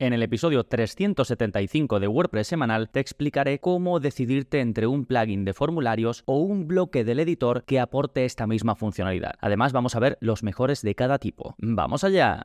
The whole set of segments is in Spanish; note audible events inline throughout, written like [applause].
En el episodio 375 de WordPress semanal te explicaré cómo decidirte entre un plugin de formularios o un bloque del editor que aporte esta misma funcionalidad. Además vamos a ver los mejores de cada tipo. ¡Vamos allá!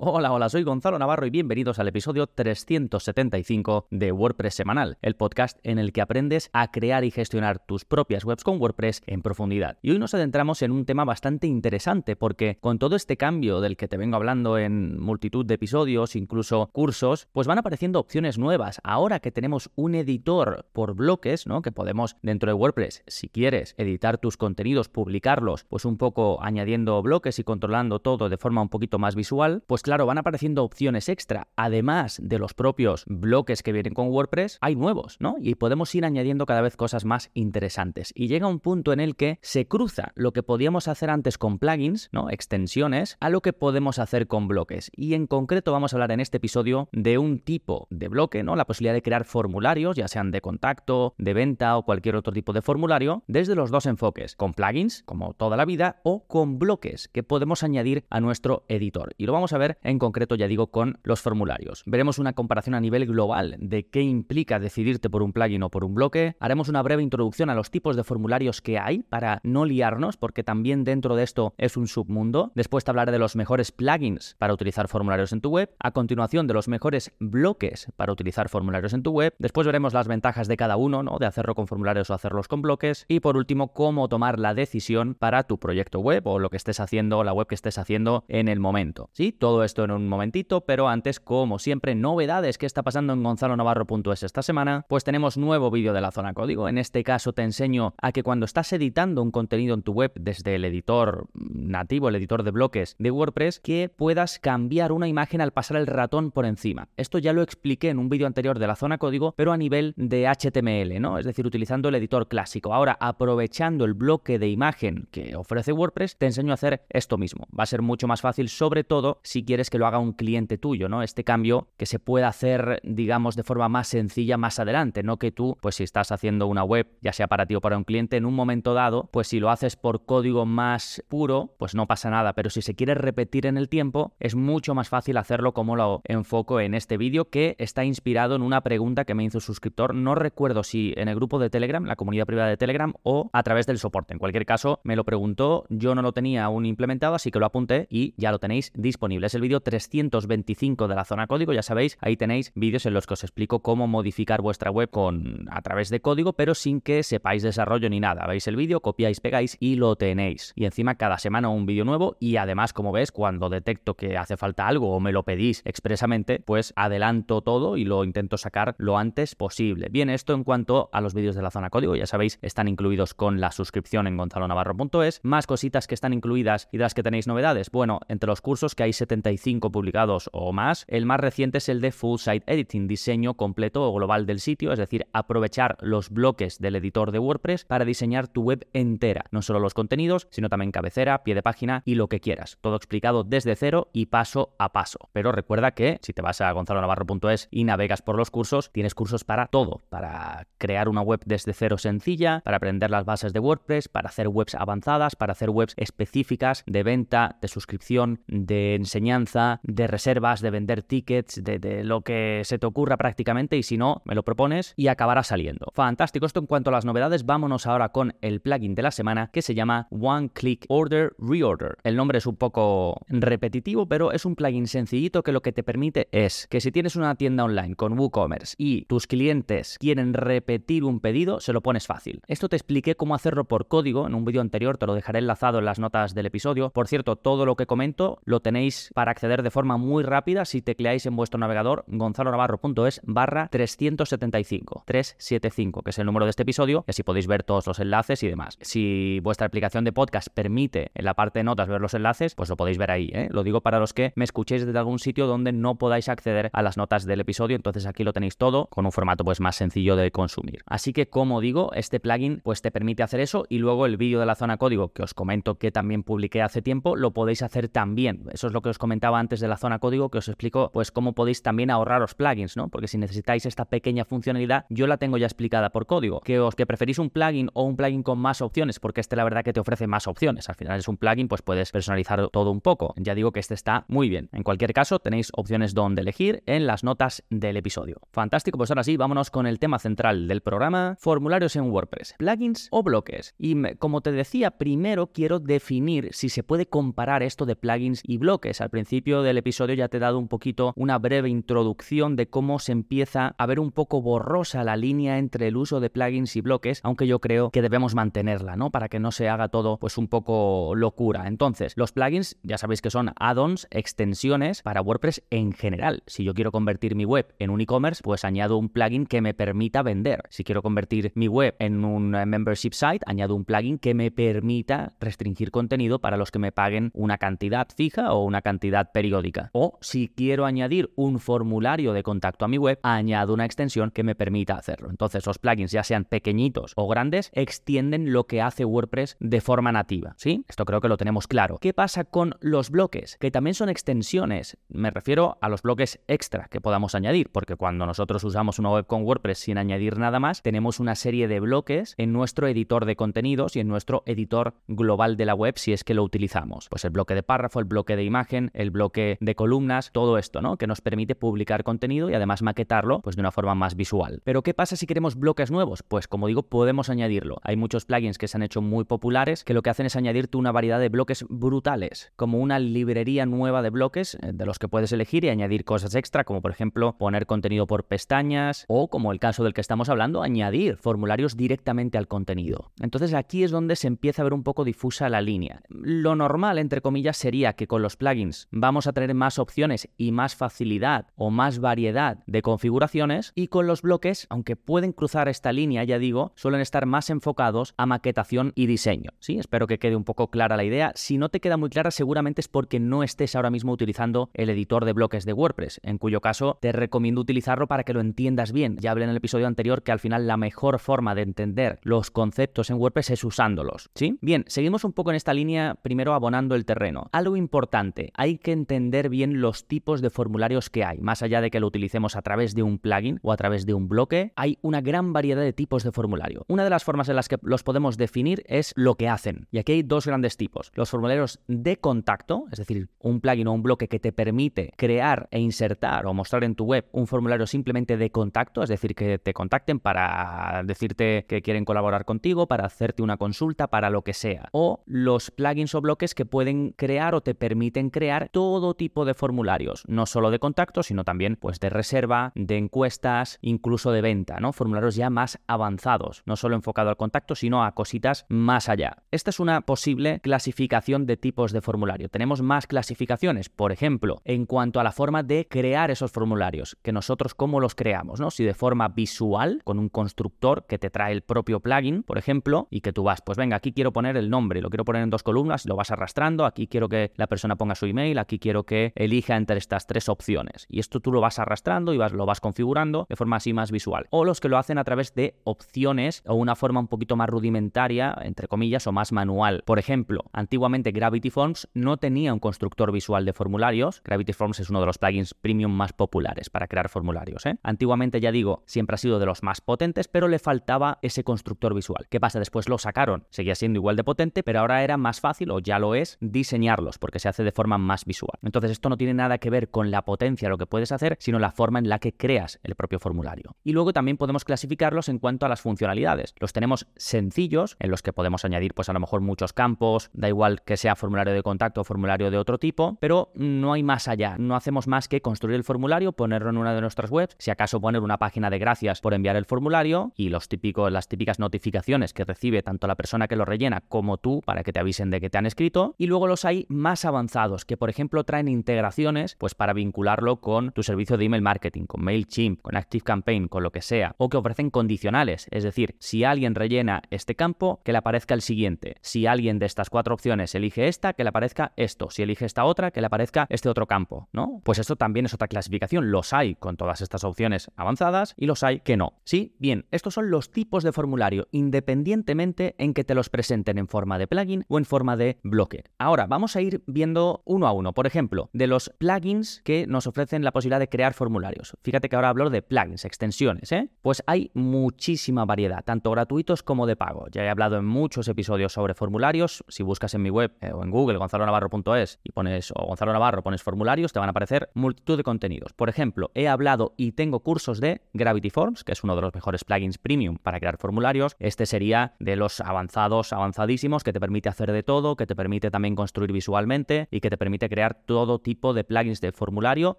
Hola, hola, soy Gonzalo Navarro y bienvenidos al episodio 375 de WordPress Semanal, el podcast en el que aprendes a crear y gestionar tus propias webs con WordPress en profundidad. Y hoy nos adentramos en un tema bastante interesante porque con todo este cambio del que te vengo hablando en multitud de episodios, incluso cursos, pues van apareciendo opciones nuevas. Ahora que tenemos un editor por bloques, ¿no? Que podemos dentro de WordPress, si quieres, editar tus contenidos, publicarlos, pues un poco añadiendo bloques y controlando todo de forma un poquito más visual, pues claro, van apareciendo opciones extra. Además de los propios bloques que vienen con WordPress, hay nuevos, ¿no? Y podemos ir añadiendo cada vez cosas más interesantes. Y llega un punto en el que se cruza lo que podíamos hacer antes con plugins, ¿no? Extensiones, a lo que podemos hacer con bloques. Y en concreto vamos a hablar en este episodio de un tipo de bloque, ¿no? La posibilidad de crear formularios, ya sean de contacto, de venta o cualquier otro tipo de formulario, desde los dos enfoques, con plugins, como toda la vida, o con bloques que podemos añadir a nuestro editor. Y lo vamos a ver en concreto ya digo con los formularios. Veremos una comparación a nivel global de qué implica decidirte por un plugin o por un bloque. Haremos una breve introducción a los tipos de formularios que hay para no liarnos, porque también dentro de esto es un submundo. Después te hablaré de los mejores plugins para utilizar formularios en tu web. A continuación de los mejores bloques para utilizar formularios en tu web. Después veremos las ventajas de cada uno, ¿no? De hacerlo con formularios o hacerlos con bloques. Y por último, cómo tomar la decisión para tu proyecto web o lo que estés haciendo, la web que estés haciendo en el momento. ¿Sí? Todo esto en un momentito, pero antes, como siempre, novedades que está pasando en gonzalonavarro.es esta semana, pues tenemos nuevo vídeo de la zona código. En este caso te enseño a que cuando estás editando un contenido en tu web desde el editor nativo, el editor de bloques de WordPress, que puedas cambiar una imagen al pasar el ratón por encima. Esto ya lo expliqué en un vídeo anterior de la zona código, pero a nivel de HTML, ¿no? Es decir, utilizando el editor clásico. Ahora, aprovechando el bloque de imagen que ofrece WordPress, te enseño a hacer esto mismo. Va a ser mucho más fácil, sobre todo si quieres que lo haga un cliente tuyo, ¿no? Este cambio que se pueda hacer, digamos, de forma más sencilla más adelante, no que tú, pues si estás haciendo una web, ya sea para ti o para un cliente, en un momento dado, pues si lo haces por código más puro, pues no pasa nada, pero si se quiere repetir en el tiempo, es mucho más fácil hacerlo como lo enfoco en este vídeo, que está inspirado en una pregunta que me hizo un suscriptor, no recuerdo si en el grupo de Telegram, la comunidad privada de Telegram, o a través del soporte. En cualquier caso, me lo preguntó, yo no lo tenía aún implementado, así que lo apunté y ya lo tenéis disponible. Es el vídeo 325 de la zona código, ya sabéis, ahí tenéis vídeos en los que os explico cómo modificar vuestra web con a través de código, pero sin que sepáis desarrollo ni nada. Veis el vídeo, copiáis, pegáis y lo tenéis. Y encima cada semana un vídeo nuevo y además, como ves, cuando detecto que hace falta algo o me lo pedís expresamente, pues adelanto todo y lo intento sacar lo antes posible. Bien, esto en cuanto a los vídeos de la zona código, ya sabéis, están incluidos con la suscripción en gonzalonavarro.es. Más cositas que están incluidas y de las que tenéis novedades. Bueno, entre los cursos que hay 75 publicados o más. El más reciente es el de Full Site Editing, diseño completo o global del sitio, es decir, aprovechar los bloques del editor de WordPress para diseñar tu web entera, no solo los contenidos, sino también cabecera, pie de página y lo que quieras. Todo explicado desde cero y paso a paso. Pero recuerda que si te vas a gonzalonavarro.es y navegas por los cursos, tienes cursos para todo, para crear una web desde cero sencilla, para aprender las bases de WordPress, para hacer webs avanzadas, para hacer webs específicas de venta, de suscripción, de enseñanza, de reservas, de vender tickets, de, lo que se te ocurra prácticamente y si no, me lo propones y acabará saliendo. Fantástico, esto en cuanto a las novedades, vámonos ahora con el plugin de la semana que se llama One Click Order Reorder. El nombre es un poco repetitivo, pero es un plugin sencillito que lo que te permite es que si tienes una tienda online con WooCommerce y tus clientes quieren repetir un pedido, se lo pones fácil. Esto te expliqué cómo hacerlo por código en un vídeo anterior, te lo dejaré enlazado en las notas del episodio. Por cierto, todo lo que comento lo tenéis para acceder de forma muy rápida si tecleáis en vuestro navegador gonzalonavarro.es barra 375, 375, que es el número de este episodio, y así podéis ver todos los enlaces y demás. Si vuestra aplicación de podcast permite en la parte de notas ver los enlaces, pues lo podéis ver ahí. ¿eh? Lo digo para los que me escuchéis desde algún sitio donde no podáis acceder a las notas del episodio, entonces aquí lo tenéis todo con un formato pues más sencillo de consumir. Así que como digo, este plugin pues te permite hacer eso y luego el vídeo de la zona código que os comento que también publiqué hace tiempo, lo podéis hacer también. Eso es lo que os comentaba comentaba antes de la zona código que os explico pues cómo podéis también ahorraros plugins, ¿no? Porque si necesitáis esta pequeña funcionalidad, yo la tengo ya explicada por código. Que os que preferís un plugin o un plugin con más opciones, porque este la verdad que te ofrece más opciones. Al final es un plugin, pues puedes personalizar todo un poco. Ya digo que este está muy bien. En cualquier caso, tenéis opciones donde elegir en las notas del episodio. Fantástico, pues ahora sí, vámonos con el tema central del programa, formularios en WordPress, plugins o bloques. Y como te decía, primero quiero definir si se puede comparar esto de plugins y bloques. Al principio del episodio ya te he dado un poquito una breve introducción de cómo se empieza a ver un poco borrosa la línea entre el uso de plugins y bloques, aunque yo creo que debemos mantenerla, ¿no? Para que no se haga todo pues un poco locura. Entonces, los plugins ya sabéis que son add-ons, extensiones para WordPress en general. Si yo quiero convertir mi web en un e-commerce, pues añado un plugin que me permita vender. Si quiero convertir mi web en un membership site, añado un plugin que me permita restringir contenido para los que me paguen una cantidad fija o una cantidad periódica. O si quiero añadir un formulario de contacto a mi web, añado una extensión que me permita hacerlo. Entonces los plugins, ya sean pequeñitos o grandes, extienden lo que hace WordPress de forma nativa. ¿Sí? Esto creo que lo tenemos claro. ¿Qué pasa con los bloques? Que también son extensiones. Me refiero a los bloques extra que podamos añadir, porque cuando nosotros usamos una web con WordPress sin añadir nada más, tenemos una serie de bloques en nuestro editor de contenidos y en nuestro editor global de la web si es que lo utilizamos. Pues el bloque de párrafo, el bloque de imagen, el bloque de columnas, todo esto, ¿no? Que nos permite publicar contenido y además maquetarlo pues de una forma más visual. Pero ¿qué pasa si queremos bloques nuevos? Pues como digo, podemos añadirlo. Hay muchos plugins que se han hecho muy populares que lo que hacen es añadirte una variedad de bloques brutales, como una librería nueva de bloques eh, de los que puedes elegir y añadir cosas extra, como por ejemplo poner contenido por pestañas o como el caso del que estamos hablando, añadir formularios directamente al contenido. Entonces aquí es donde se empieza a ver un poco difusa la línea. Lo normal, entre comillas, sería que con los plugins vamos a tener más opciones y más facilidad o más variedad de configuraciones y con los bloques, aunque pueden cruzar esta línea, ya digo, suelen estar más enfocados a maquetación y diseño. Sí, espero que quede un poco clara la idea. Si no te queda muy clara, seguramente es porque no estés ahora mismo utilizando el editor de bloques de WordPress, en cuyo caso te recomiendo utilizarlo para que lo entiendas bien. Ya hablé en el episodio anterior que al final la mejor forma de entender los conceptos en WordPress es usándolos. ¿Sí? Bien, seguimos un poco en esta línea, primero abonando el terreno. Algo importante, hay que entender bien los tipos de formularios que hay. Más allá de que lo utilicemos a través de un plugin o a través de un bloque, hay una gran variedad de tipos de formulario. Una de las formas en las que los podemos definir es lo que hacen. Y aquí hay dos grandes tipos. Los formularios de contacto, es decir, un plugin o un bloque que te permite crear e insertar o mostrar en tu web un formulario simplemente de contacto, es decir, que te contacten para decirte que quieren colaborar contigo, para hacerte una consulta, para lo que sea. O los plugins o bloques que pueden crear o te permiten crear todo tipo de formularios, no solo de contacto, sino también pues de reserva, de encuestas, incluso de venta, ¿no? Formularios ya más avanzados, no solo enfocado al contacto, sino a cositas más allá. Esta es una posible clasificación de tipos de formulario. Tenemos más clasificaciones, por ejemplo, en cuanto a la forma de crear esos formularios, que nosotros cómo los creamos, ¿no? Si de forma visual, con un constructor que te trae el propio plugin, por ejemplo, y que tú vas, pues venga, aquí quiero poner el nombre, lo quiero poner en dos columnas, lo vas arrastrando, aquí quiero que la persona ponga su email, aquí quiero que elija entre estas tres opciones. Y esto tú lo vas arrastrando y vas, lo vas configurando de forma así más visual. O los que lo hacen a través de opciones o una forma un poquito más rudimentaria, entre comillas, o más manual. Por ejemplo, antiguamente Gravity Forms no tenía un constructor visual de formularios. Gravity Forms es uno de los plugins premium más populares para crear formularios. ¿eh? Antiguamente, ya digo, siempre ha sido de los más potentes, pero le faltaba ese constructor visual. ¿Qué pasa? Después lo sacaron. Seguía siendo igual de potente, pero ahora era más fácil, o ya lo es, diseñarlos, porque se hace de forma más visual. Entonces, esto no tiene nada que ver con la potencia, lo que puedes hacer, sino la forma en la que creas el propio formulario. Y luego también podemos clasificarlos en cuanto a las funcionalidades. Los tenemos sencillos, en los que podemos añadir, pues a lo mejor muchos campos, da igual que sea formulario de contacto o formulario de otro tipo, pero no hay más allá. No hacemos más que construir el formulario, ponerlo en una de nuestras webs, si acaso poner una página de gracias por enviar el formulario y los típicos, las típicas notificaciones que recibe tanto la persona que lo rellena como tú para que te avisen de que te han escrito. Y luego los hay más avanzados, que por ejemplo traen integraciones pues para vincularlo con tu servicio de email marketing, con MailChimp, con ActiveCampaign, con lo que sea, o que ofrecen condicionales, es decir, si alguien rellena este campo, que le aparezca el siguiente. Si alguien de estas cuatro opciones elige esta, que le aparezca esto. Si elige esta otra, que le aparezca este otro campo, ¿no? Pues esto también es otra clasificación. Los hay con todas estas opciones avanzadas y los hay que no. Sí, bien, estos son los tipos de formulario, independientemente en que te los presenten en forma de plugin o en forma de bloque. Ahora, vamos a ir viendo uno a uno Por ejemplo, de los plugins que nos ofrecen la posibilidad de crear formularios. Fíjate que ahora hablo de plugins, extensiones, ¿eh? Pues hay muchísima variedad, tanto gratuitos como de pago. Ya he hablado en muchos episodios sobre formularios. Si buscas en mi web eh, o en Google gonzalonavarro.es y pones o Gonzalo Navarro pones formularios, te van a aparecer multitud de contenidos. Por ejemplo, he hablado y tengo cursos de Gravity Forms, que es uno de los mejores plugins premium para crear formularios. Este sería de los avanzados, avanzadísimos, que te permite hacer de todo, que te permite también construir visualmente y que te permite crear todo tipo de plugins de formulario,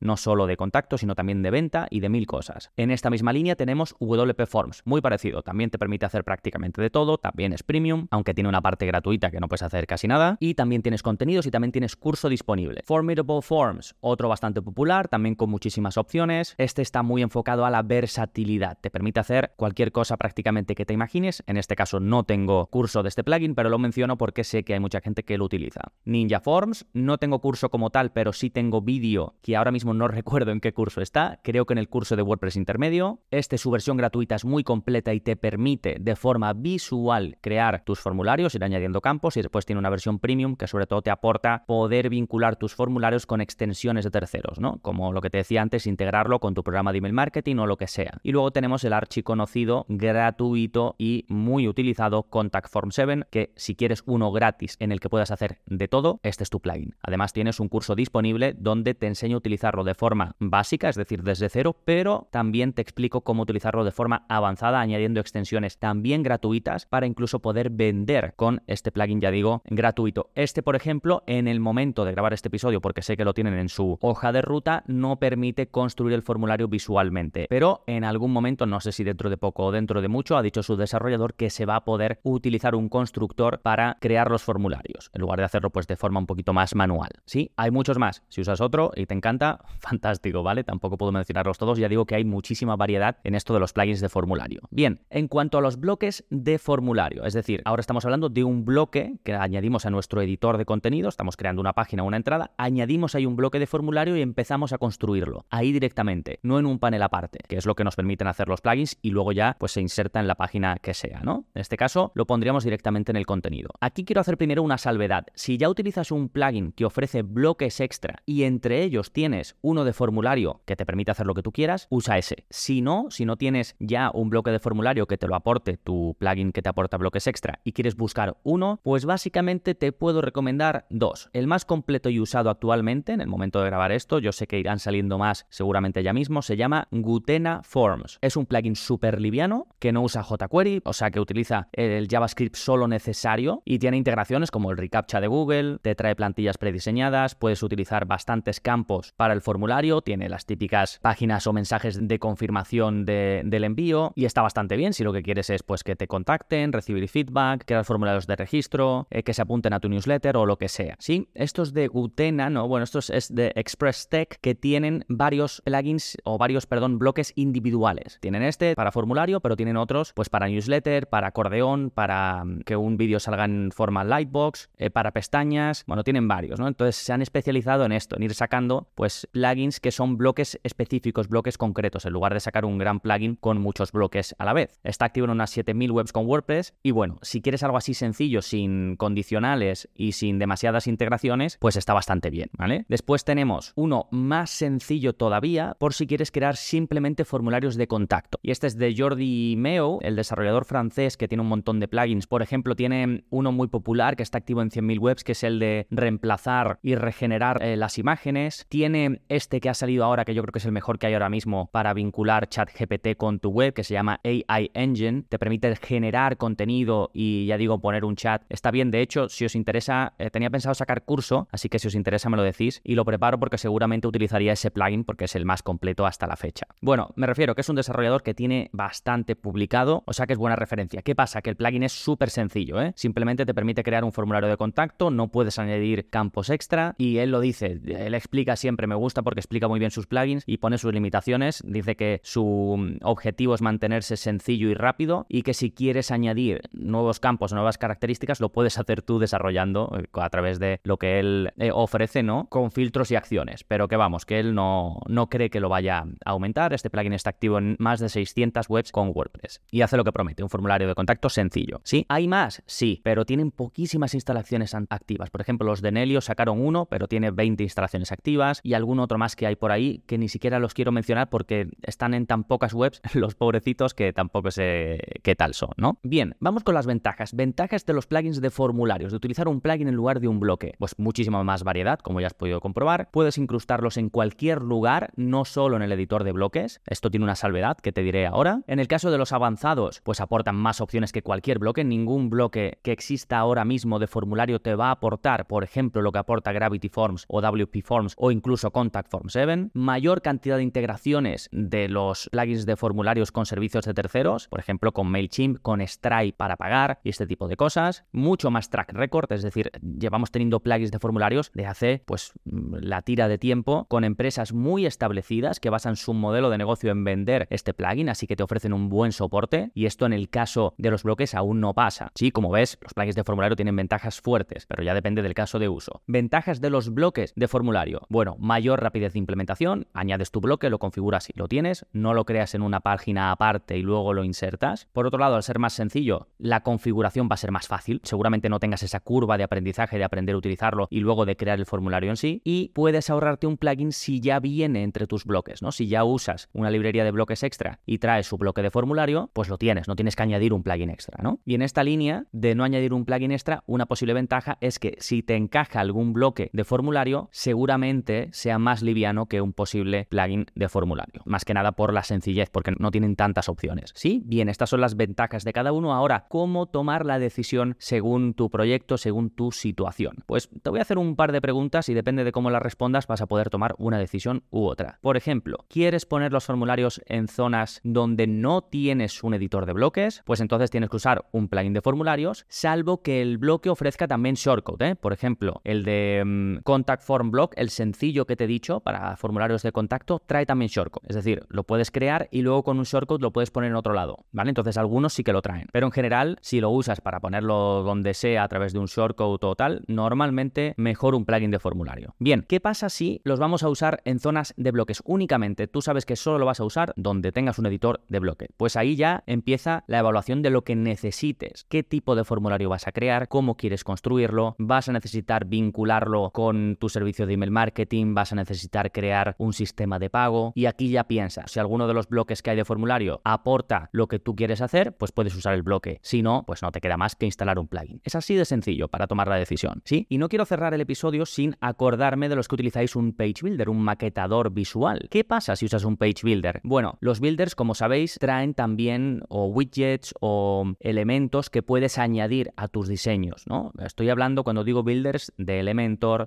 no solo de contacto, sino también de venta y de mil cosas. En esta misma línea tenemos WP Forms, muy parecido, también te permite hacer prácticamente de todo, también es premium, aunque tiene una parte gratuita que no puedes hacer casi nada, y también tienes contenidos y también tienes curso disponible. Formidable Forms, otro bastante popular, también con muchísimas opciones. Este está muy enfocado a la versatilidad, te permite hacer cualquier cosa prácticamente que te imagines. En este caso no tengo curso de este plugin, pero lo menciono porque sé que hay mucha gente que lo utiliza. Ninja Forms, no tengo curso como tal, pero sí tengo vídeo que ahora mismo no [laughs] recuerdo en qué curso está, creo que en el curso de WordPress intermedio. Este, su versión gratuita es muy completa y te permite de forma visual crear tus formularios, ir añadiendo campos y después tiene una versión premium que sobre todo te aporta poder vincular tus formularios con extensiones de terceros, ¿no? Como lo que te decía antes, integrarlo con tu programa de email marketing o lo que sea. Y luego tenemos el archiconocido gratuito y muy utilizado Contact Form 7, que si quieres uno gratis en el que puedas hacer de todo, este es tu plugin. Además tienes un curso disponible donde te enseño a utilizarlo de forma básica, es decir, desde cero, pero también te explico cómo utilizarlo de forma avanzada, añadiendo extensiones también gratuitas para incluso poder vender con este plugin, ya digo, gratuito. Este, por ejemplo, en el momento de grabar este episodio, porque sé que lo tienen en su hoja de ruta, no permite construir el formulario visualmente, pero en algún momento, no sé si dentro de poco o dentro de mucho, ha dicho su desarrollador que se va a poder utilizar un constructor para crear los formularios, en lugar de hacerlo pues de forma un poquito más manual. Sí, hay muchos más. Si usas otro y te encanta, [laughs] fantástico, ¿vale? Tampoco puedo mencionarlos todos, ya digo que hay muchísima variedad en esto de los plugins de formulario. Bien, en cuanto a los bloques de formulario, es decir, ahora estamos hablando de un bloque que añadimos a nuestro editor de contenido, estamos creando una página una entrada, añadimos ahí un bloque de formulario y empezamos a construirlo, ahí directamente, no en un panel aparte, que es lo que nos permiten hacer los plugins y luego ya pues se inserta en la página que sea, ¿no? En este caso lo pondríamos directamente en el contenido. Aquí quiero hacer primero una salvedad. Si ya utilizas un plugin que ofrece bloques extra y entre ellos tienes uno de formulario que te permite hacer lo que tú quieras, usa ese. Si no, si no tienes ya un bloque de formulario que te lo aporte tu plugin que te aporta bloques extra y quieres buscar uno, pues básicamente te puedo recomendar dos. El más completo y usado actualmente en el momento de grabar esto, yo sé que irán saliendo más seguramente ya mismo, se llama Gutena Forms. Es un plugin súper liviano que no usa jQuery, o sea que utiliza el JavaScript solo necesario y tiene integraciones como el reCAPTCHA de Google, te trae plantillas prediseñadas, puedes utilizar bastantes campos para el formulario, tiene las típicas páginas o mensajes de confirmación del envío y está bastante bien si lo que quieres es pues que te contacten, recibir feedback, crear formularios de registro, eh, que se apunten a tu newsletter o lo que sea. Sí, estos de Gutena, no, bueno, estos es de Express Tech que tienen varios plugins o varios, perdón, bloques individuales. Tienen este para formulario, pero tienen otros pues para newsletter, para acordeón, para mm, que un vídeo salga en forma lightbox, eh, para pestañas, bueno, tienen varios, ¿no? Entonces se han especializado en esto, en ir sacando pues plugins que son bloques específicos, bloques concretos, en lugar de sacar un gran plugin con muchos bloques a la vez. Está activo en unas 7000 webs con WordPress y bueno, si quieres algo así sencillo, sin condicionales y sin demasiadas integraciones, pues está bastante bien, ¿vale? Después tenemos uno más sencillo todavía por si quieres crear simplemente formularios de contacto. Y este es de Jordi Meo, el desarrollador francés que tiene un montón de plugins. Por ejemplo, tiene uno muy popular que está activo en 100.000 webs, que es el de reemplazar y regenerar eh, las imágenes. Tiene este que ha salido ahora, que yo creo que es el mejor que hay ahora mismo para vincular ChatGPT con tu web, que se llama AI Engine. Te permite generar contenido y ya digo, poner un chat. Está bien, de hecho, si os interesa, eh, tenía pensado sacar curso, así que si os interesa me lo decís y lo preparo porque seguramente utilizaría ese plugin porque es el más completo hasta la fecha. Bueno, me refiero que es un desarrollador que tiene bastante publicado, o sea que es buena referencia. ¿Qué pasa? Que el plugin es súper sencillo, ¿eh? Simplemente te permite crear un formulario de contacto, no puedes añadir campos extra y él lo dice, él explica siempre, me gusta porque explica muy bien sus plugins y pone sus limitaciones, dice que su mm, objetivo es mantenerse sencillo y rápido y que si quieres añadir nuevos campos, nuevas características, lo puedes hacer tú desarrollando eh, a través de lo que él eh, ofrece, ¿no? Con filtros y acciones, pero que vamos, que él no, no cree que lo vaya a aumentar, este plugin está activo en más de 600 webs con WordPress y hace lo que promete, un formulario de contacto sencillo. ¿Sí? ¿Hay más? Sí, pero tienen poquísimas instalaciones activas. Por ejemplo, los de Nelio sacaron uno pero tiene 20 instalaciones activas y algún otro más que hay por ahí que ni siquiera los quiero mencionar porque están en tan pocas webs [laughs] los pobrecitos que tampoco sé qué tal son, ¿no? Bien, vamos con las ventajas. Ventajas de los plugins de formularios, de utilizar un plugin en lugar de un bloque. Pues muchísima más variedad, como ya has podido comprobar. Puedes incrustarlos en cualquier lugar, no solo en el editor de bloques. Esto tiene una salvedad que te diré ahora. En el caso de los avanzados, pues aportan más opciones que cualquier bloque. Ningún bloque que exista ahora mismo de formulario te va a aportar, por ejemplo, lo que aporta Gravity Forms o WP Forms o incluso Contact Form 7. Mayor cantidad de integraciones de los plugins de formularios con servicios de terceros, por ejemplo, con MailChimp, con Stripe para pagar y este tipo de cosas. Mucho más track record, es decir, llevamos teniendo plugins de formularios de hace pues la tira de tiempo con empresas muy establecidas que basan su modelo de negocio en vender este plugin, así que te ofrecen un buen soporte y esto en el caso de los bloques aún no pasa. Sí, como ves, los plugins de formulario tienen ventajas fuertes, pero ya depende del caso de uso. Ventajas de los bloques de formulario. Bueno, mayor rapidez de implementación, añades tu bloque, lo configuras y lo tienes, no lo creas en una página aparte y luego lo insertas. Por otro lado, al ser más sencillo, la configuración va a ser más fácil. Seguramente no tengas esa curva de aprendizaje de aprender a utilizarlo y luego de crear el formulario en sí. Y puedes ahorrarte un plugin si ya viene entre tus bloques, ¿no? Si ya usas una librería de bloques extra y traes su bloque de formulario, pues lo tienes, no tienes que añadir un plugin extra, ¿no? Y en esta línea de no añadir un plugin extra, una posible ventaja es que si te encaja algún bloque de formulario, seguramente sea más liviano que un posible plugin de formulario. Más que nada por la sencillez, porque no tienen tantas opciones. ¿Sí? Bien, estas son las ventajas de cada uno. Ahora, ¿cómo tomar la decisión según tu proyecto, según tu situación? Pues te voy a hacer un par de preguntas y depende de cómo las respondas vas a poder tomar una decisión u otra. Por ejemplo, ¿quieres poner los formularios en zonas donde no tienes un editor de bloques? Pues entonces tienes que usar un plugin de formularios, salvo que el bloque ofrezca también shortcode. ¿eh? Por ejemplo, el de mm, Contact Form Block, el sencillo que te he dicho para formularios de contacto, trae también shortcode. Es decir, lo puedes crear y luego con un shortcode lo puedes poner en otro lado. ¿Vale? Entonces algunos sí que lo traen. Pero en general, si lo usas para ponerlo donde sea a través de un shortcode o tal, normalmente mejor un plugin de formulario. Bien, ¿qué pasa si los vamos a usar en zonas de bloques únicamente? Tú sabes que solo lo vas a usar donde tengas un editor de bloque. Pues ahí ya empieza la evaluación de lo que necesites. ¿Qué tipo de formulario vas a crear? ¿Cómo quieres construirlo? ¿Vas a necesitar vincularlo con tu servicio de email marketing? ¿Vas a necesitar crear un sistema de pago? Y aquí ya piensas, si alguno de los bloques que hay de formulario aporta lo que tú quieres hacer, pues puedes usar el bloque. Si no, pues no te queda más que instalar un plugin. Es así de sencillo para tomar la decisión, ¿sí? Y no quiero cerrar el episodio sin acordarme de los que utilizáis un page builder, un maquetador visual. ¿Qué pasa si usas un page builder? Bueno, los builders, como sabéis, traen también o widgets o elementos que puedes añadir a tus diseños, ¿no? Estoy hablando cuando digo builders de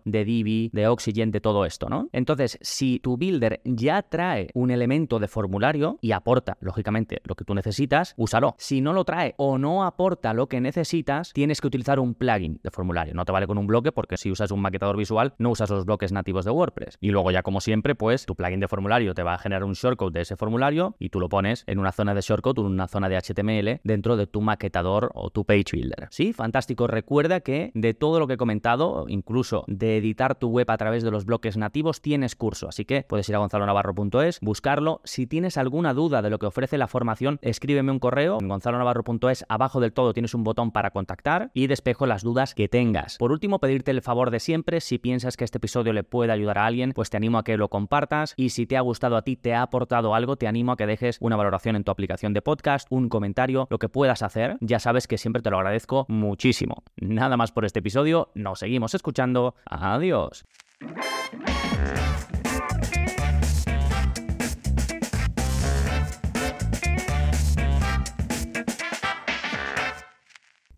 De Divi, de Oxygen, de todo esto, ¿no? Entonces, si tu builder ya trae un elemento de formulario y aporta, lógicamente, lo que tú necesitas, úsalo. Si no lo trae o no aporta lo que necesitas, tienes que utilizar un plugin de formulario. No te vale con un bloque porque si usas un maquetador visual, no usas los bloques nativos de WordPress. Y luego ya como siempre, pues tu plugin de formulario te va a generar un shortcode de ese formulario y tú lo pones en una zona de shortcode, en una zona de HTML dentro de tu maquetador o tu page builder. Sí, fantástico. Recuerda que de todo lo que he comentado, incluso de editar tu web a través de los bloques nativos, tienes curso. Así que puedes ir a gonzalonavarro.es, buscarlo. Si tienes alguna duda de lo que ofrece la formación, escríbeme un correo en gonzalonavarro.es. Abajo del todo tienes un botón para contactar y despejo las dudas que tengas. Por último, pedirte el favor de siempre, si piensas que este episodio le puede ayudar a alguien, pues te animo a que lo compartas y si te ha gustado a ti, te ha aportado algo, te animo a que dejes una valoración en tu aplicación de podcast, un comentario, lo que puedas hacer. Ya sabes que siempre te lo agradezco muchísimo. Nada más por este episodio, nos seguimos escuchando. Adiós.